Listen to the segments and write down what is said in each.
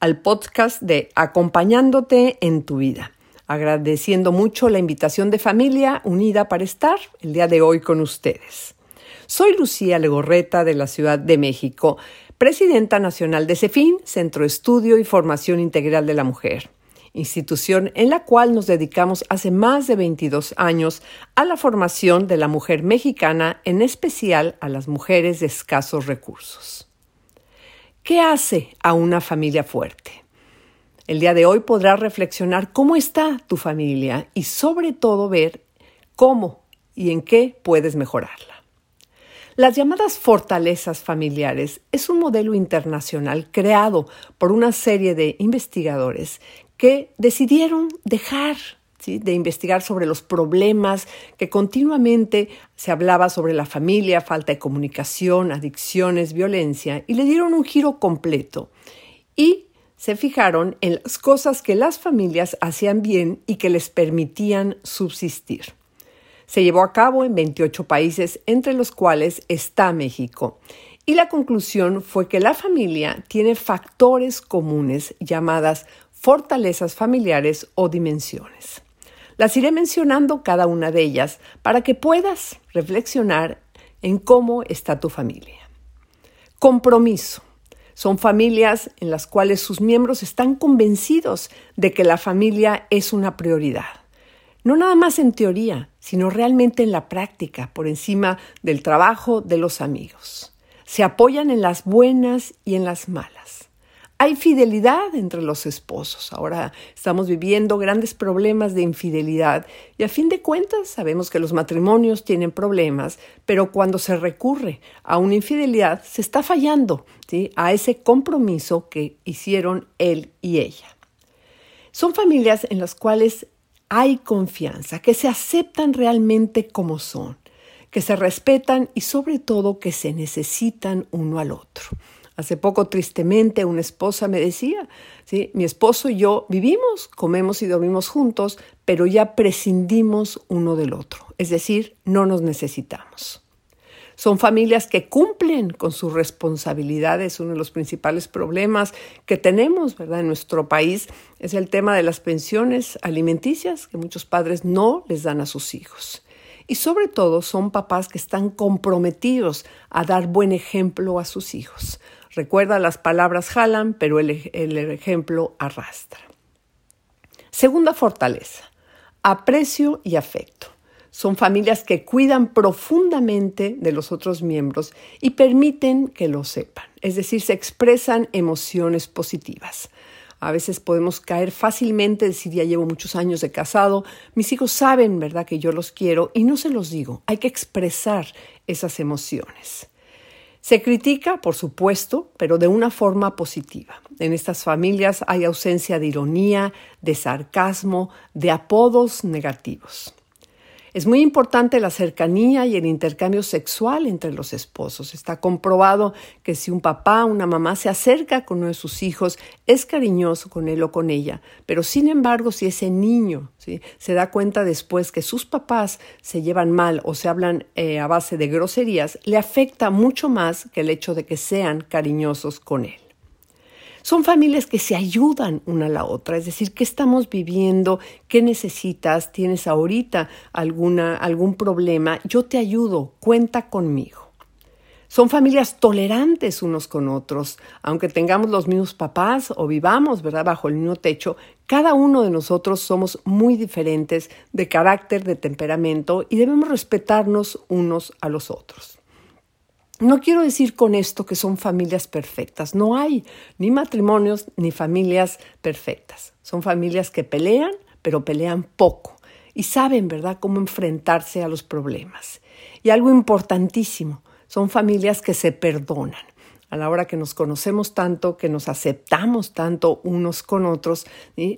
al podcast de Acompañándote en tu vida, agradeciendo mucho la invitación de familia unida para estar el día de hoy con ustedes. Soy Lucía Legorreta de la Ciudad de México, presidenta nacional de CEFIN, Centro Estudio y Formación Integral de la Mujer institución en la cual nos dedicamos hace más de 22 años a la formación de la mujer mexicana, en especial a las mujeres de escasos recursos. ¿Qué hace a una familia fuerte? El día de hoy podrás reflexionar cómo está tu familia y sobre todo ver cómo y en qué puedes mejorarla. Las llamadas fortalezas familiares es un modelo internacional creado por una serie de investigadores que decidieron dejar de investigar sobre los problemas que continuamente se hablaba sobre la familia, falta de comunicación, adicciones, violencia, y le dieron un giro completo. Y se fijaron en las cosas que las familias hacían bien y que les permitían subsistir. Se llevó a cabo en 28 países, entre los cuales está México. Y la conclusión fue que la familia tiene factores comunes llamadas fortalezas familiares o dimensiones. Las iré mencionando cada una de ellas para que puedas reflexionar en cómo está tu familia. Compromiso. Son familias en las cuales sus miembros están convencidos de que la familia es una prioridad. No nada más en teoría, sino realmente en la práctica, por encima del trabajo de los amigos. Se apoyan en las buenas y en las malas. Hay fidelidad entre los esposos. Ahora estamos viviendo grandes problemas de infidelidad y a fin de cuentas sabemos que los matrimonios tienen problemas, pero cuando se recurre a una infidelidad se está fallando a ese compromiso que hicieron él y ella. Son familias en las cuales hay confianza, que se aceptan realmente como son, que se respetan y sobre todo que se necesitan uno al otro. Hace poco, tristemente, una esposa me decía, ¿sí? mi esposo y yo vivimos, comemos y dormimos juntos, pero ya prescindimos uno del otro, es decir, no nos necesitamos. Son familias que cumplen con sus responsabilidades. Uno de los principales problemas que tenemos ¿verdad? en nuestro país es el tema de las pensiones alimenticias que muchos padres no les dan a sus hijos. Y sobre todo son papás que están comprometidos a dar buen ejemplo a sus hijos. Recuerda, las palabras jalan, pero el, ejemplo arrastra. Segunda fortaleza, aprecio y afecto. Son familias que cuidan profundamente de los otros miembros y permiten que lo sepan, es decir, se expresan emociones positivas. A veces podemos caer fácilmente, decir, ya llevo muchos años de casado, mis hijos saben, ¿verdad?, que yo los quiero y no se los digo. Hay que expresar esas emociones. Se critica, por supuesto, pero de una forma positiva. En estas familias hay ausencia de ironía, de sarcasmo, de apodos negativos. Es muy importante la cercanía y el intercambio sexual entre los esposos. Está comprobado que si un papá o una mamá se acerca con uno de sus hijos, es cariñoso con él o con ella. Pero sin embargo, si ese niño se da cuenta después que sus papás se llevan mal o se hablan eh, a base de groserías, le afecta mucho más que el hecho de que sean cariñosos con él. Son familias que se ayudan una a la otra, es decir, ¿qué estamos viviendo? ¿Qué necesitas? ¿Tienes ahorita alguna, algún problema? Yo te ayudo, cuenta conmigo. Son familias tolerantes unos con otros, aunque tengamos los mismos papás o vivamos, ¿verdad?, bajo el mismo techo, cada uno de nosotros somos muy diferentes de carácter, de temperamento y debemos respetarnos unos a los otros. No quiero decir con esto que son familias perfectas. No hay ni matrimonios ni familias perfectas. Son familias que pelean, pero pelean poco y saben, ¿verdad?, cómo enfrentarse a los problemas. Y algo importantísimo, son familias que se perdonan. a la hora que nos conocemos tanto, que nos aceptamos tanto unos con otros,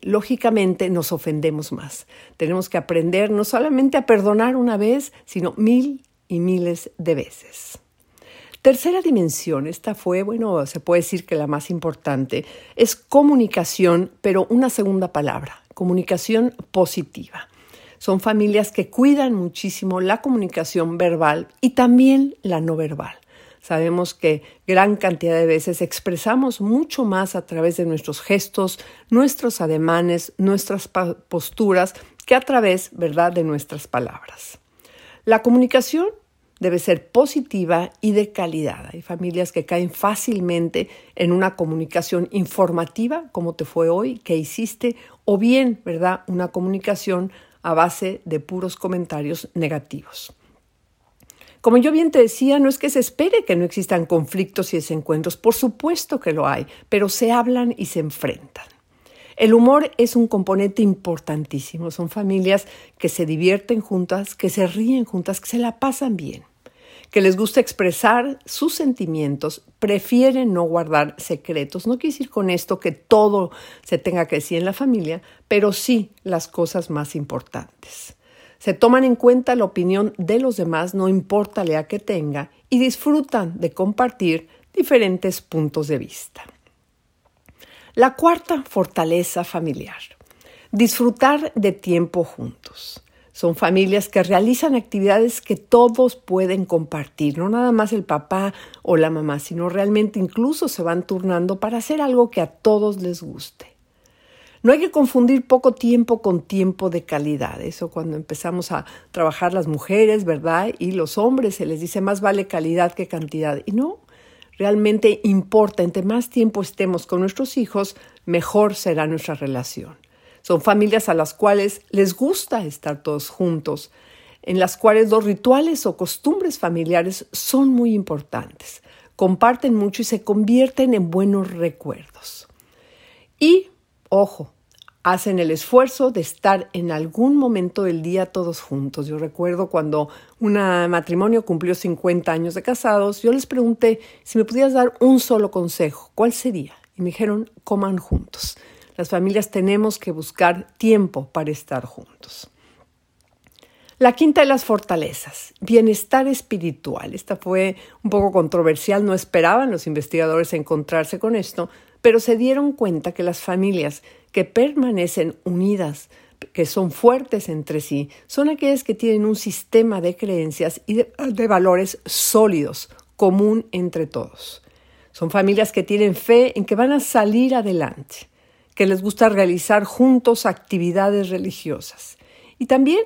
lógicamente nos ofendemos más. Tenemos que aprender no solamente a perdonar una vez, sino mil y miles de veces. Tercera dimensión, esta fue, bueno, se puede decir que la más importante, es comunicación, pero una segunda palabra, comunicación positiva. Son familias que cuidan muchísimo la comunicación verbal y también la no verbal. Sabemos que gran cantidad de veces expresamos mucho más a través de nuestros gestos, nuestros ademanes, nuestras posturas, que a través, ¿verdad?, de nuestras palabras. La comunicación debe ser positiva y de calidad. Hay familias que caen fácilmente en una comunicación informativa, como te fue hoy, que hiciste, o bien, ¿verdad?, una comunicación a base de puros comentarios negativos. Como yo bien te decía, no es que se espere que no existan conflictos y desencuentros, por supuesto que lo hay, pero se hablan y se enfrentan. El humor es un componente importantísimo. Son familias que se divierten juntas, que se ríen juntas, que se la pasan bien, que les gusta expresar sus sentimientos, prefieren no guardar secretos. No quiere decir con esto que todo se tenga que decir en la familia, pero sí las cosas más importantes. Se toman en cuenta la opinión de los demás, no importa la que tenga, y disfrutan de compartir diferentes puntos de vista. La cuarta fortaleza familiar. Disfrutar de tiempo juntos. Son familias que realizan actividades que todos pueden compartir, no nada más el papá o la mamá, sino realmente incluso se van turnando para hacer algo que a todos les guste. No hay que confundir poco tiempo con tiempo de calidad. Eso cuando empezamos a trabajar las mujeres, ¿verdad? Y los hombres se les dice más vale calidad que cantidad. Y no, realmente importa. Entre más tiempo estemos con nuestros hijos, mejor será nuestra relación. Son familias a las cuales les gusta estar todos juntos, en las cuales los rituales o costumbres familiares son muy importantes. Comparten mucho y se convierten en buenos recuerdos. Y ojo, hacen el esfuerzo de estar en algún momento del día todos juntos. Yo recuerdo cuando un matrimonio cumplió 50 años de casados, yo les pregunté si me pudieras dar un solo consejo, ¿cuál sería? Y me dijeron, coman juntos. Las familias tenemos que buscar tiempo para estar juntos. La quinta de las fortalezas, bienestar espiritual. Esta fue un poco controversial, no esperaban los investigadores encontrarse con esto, pero se dieron cuenta que las familias que permanecen unidas, que son fuertes entre sí, son aquellas que tienen un sistema de creencias y de, valores sólidos, común entre todos. Son familias que tienen fe en que van a salir adelante, que les gusta realizar juntos actividades religiosas. Y también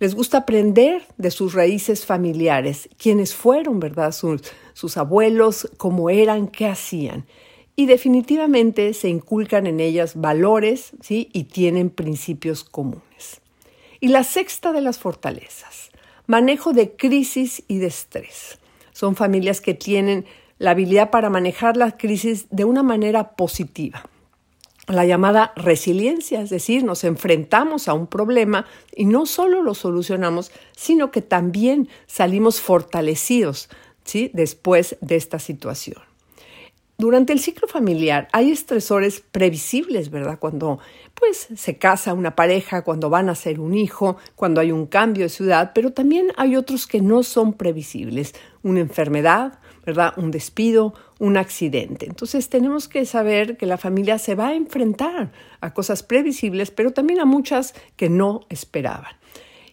les gusta aprender de sus raíces familiares, quiénes fueron, ¿verdad? Sus, abuelos, cómo eran, qué hacían y definitivamente se inculcan en ellas valores ¿sí? y tienen principios comunes. Y la sexta de las fortalezas, manejo de crisis y de estrés. Son familias que tienen la habilidad para manejar la crisis de una manera positiva. La llamada resiliencia, es decir, nos enfrentamos a un problema y no solo lo solucionamos, sino que también salimos fortalecidos ¿sí? después de esta situación. Durante el ciclo familiar hay estresores previsibles, ¿verdad? Cuando pues se casa una pareja, cuando van a ser un hijo, cuando hay un cambio de ciudad, pero también hay otros que no son previsibles, una enfermedad, ¿verdad? Un despido, un accidente. Entonces tenemos que saber que la familia se va a enfrentar a cosas previsibles, pero también a muchas que no esperaban.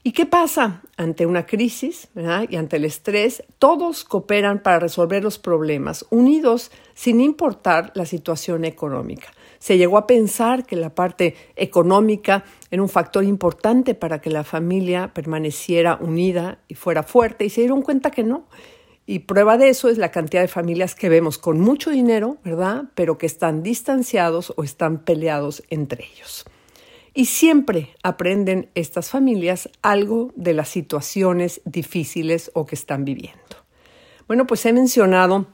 ¿Y qué pasa ante una crisis y ante el estrés? Todos cooperan para resolver los problemas, unidos sin importar la situación económica. Se llegó a pensar que la parte económica era un factor importante para que la familia permaneciera unida y fuera fuerte y se dieron cuenta que no. Y prueba de eso es la cantidad de familias que vemos con mucho dinero, ¿verdad? Pero que están distanciados o están peleados entre ellos. Y siempre aprenden estas familias algo de las situaciones difíciles o que están viviendo. Bueno, pues he mencionado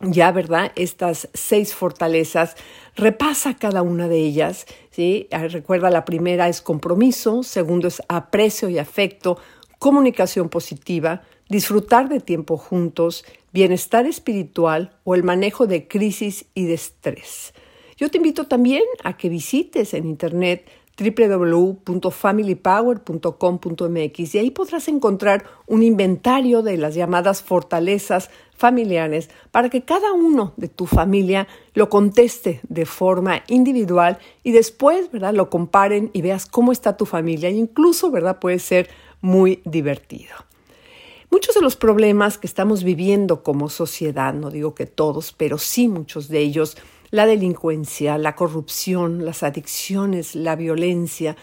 ya, ¿verdad? Estas seis fortalezas. Repasa cada una de ellas. ¿sí? Ah, recuerda, la primera es compromiso, segundo es aprecio y afecto, comunicación positiva, disfrutar de tiempo juntos, bienestar espiritual o el manejo de crisis y de estrés. Yo te invito también a que visites en internet www.familypower.com.mx y ahí podrás encontrar un inventario de las llamadas fortalezas familiares para que cada uno de tu familia lo conteste de forma individual y después, ¿verdad? Lo comparen y veas cómo está tu familia e incluso, ¿verdad? Puede ser muy divertido. Muchos de los problemas que estamos viviendo como sociedad, no digo que todos, pero sí muchos de ellos, la delincuencia, la corrupción, las adicciones, la violencia,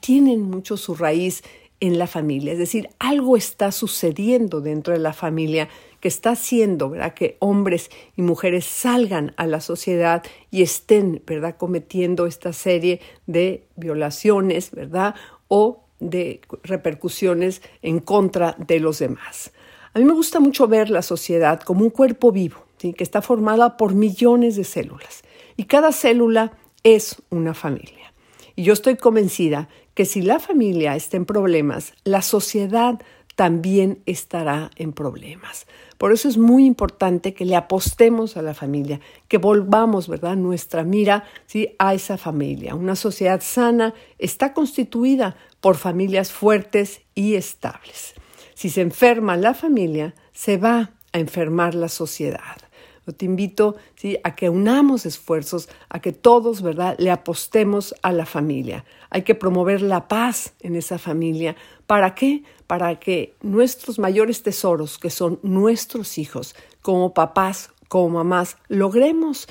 tienen mucho su raíz en la familia. Es decir, algo está sucediendo dentro de la familia que está haciendo ¿verdad? que hombres y mujeres salgan a la sociedad y estén ¿verdad? cometiendo esta serie de violaciones ¿verdad? o de repercusiones en contra de los demás. A mí me gusta mucho ver la sociedad como un cuerpo vivo que está formada por millones de células y cada célula es una familia. Y yo estoy convencida que si la familia está en problemas, la sociedad también estará en problemas. Por eso es muy importante que le apostemos a la familia, que volvamos, ¿verdad?, nuestra mira ¿sí? a esa familia. Una sociedad sana está constituida por familias fuertes y estables. Si se enferma la familia, se va a enfermar la sociedad. Yo te invito a que unamos esfuerzos, a que todos, ¿verdad?, le apostemos a la familia. Hay que promover la paz en esa familia. ¿Para qué? Para que nuestros mayores tesoros, que son nuestros hijos, como papás, como mamás, logremos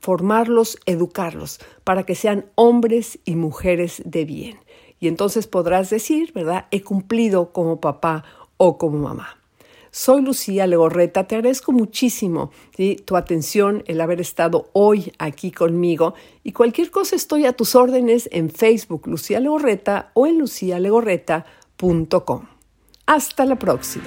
formarlos, educarlos, para que sean hombres y mujeres de bien. Y entonces podrás decir, ¿verdad? He cumplido como papá o como mamá. Soy Lucía Legorreta, te agradezco muchísimo tu atención, el haber estado hoy aquí conmigo y cualquier cosa estoy a tus órdenes en Facebook Lucía Legorreta o en lucialegorreta.com. Hasta la próxima.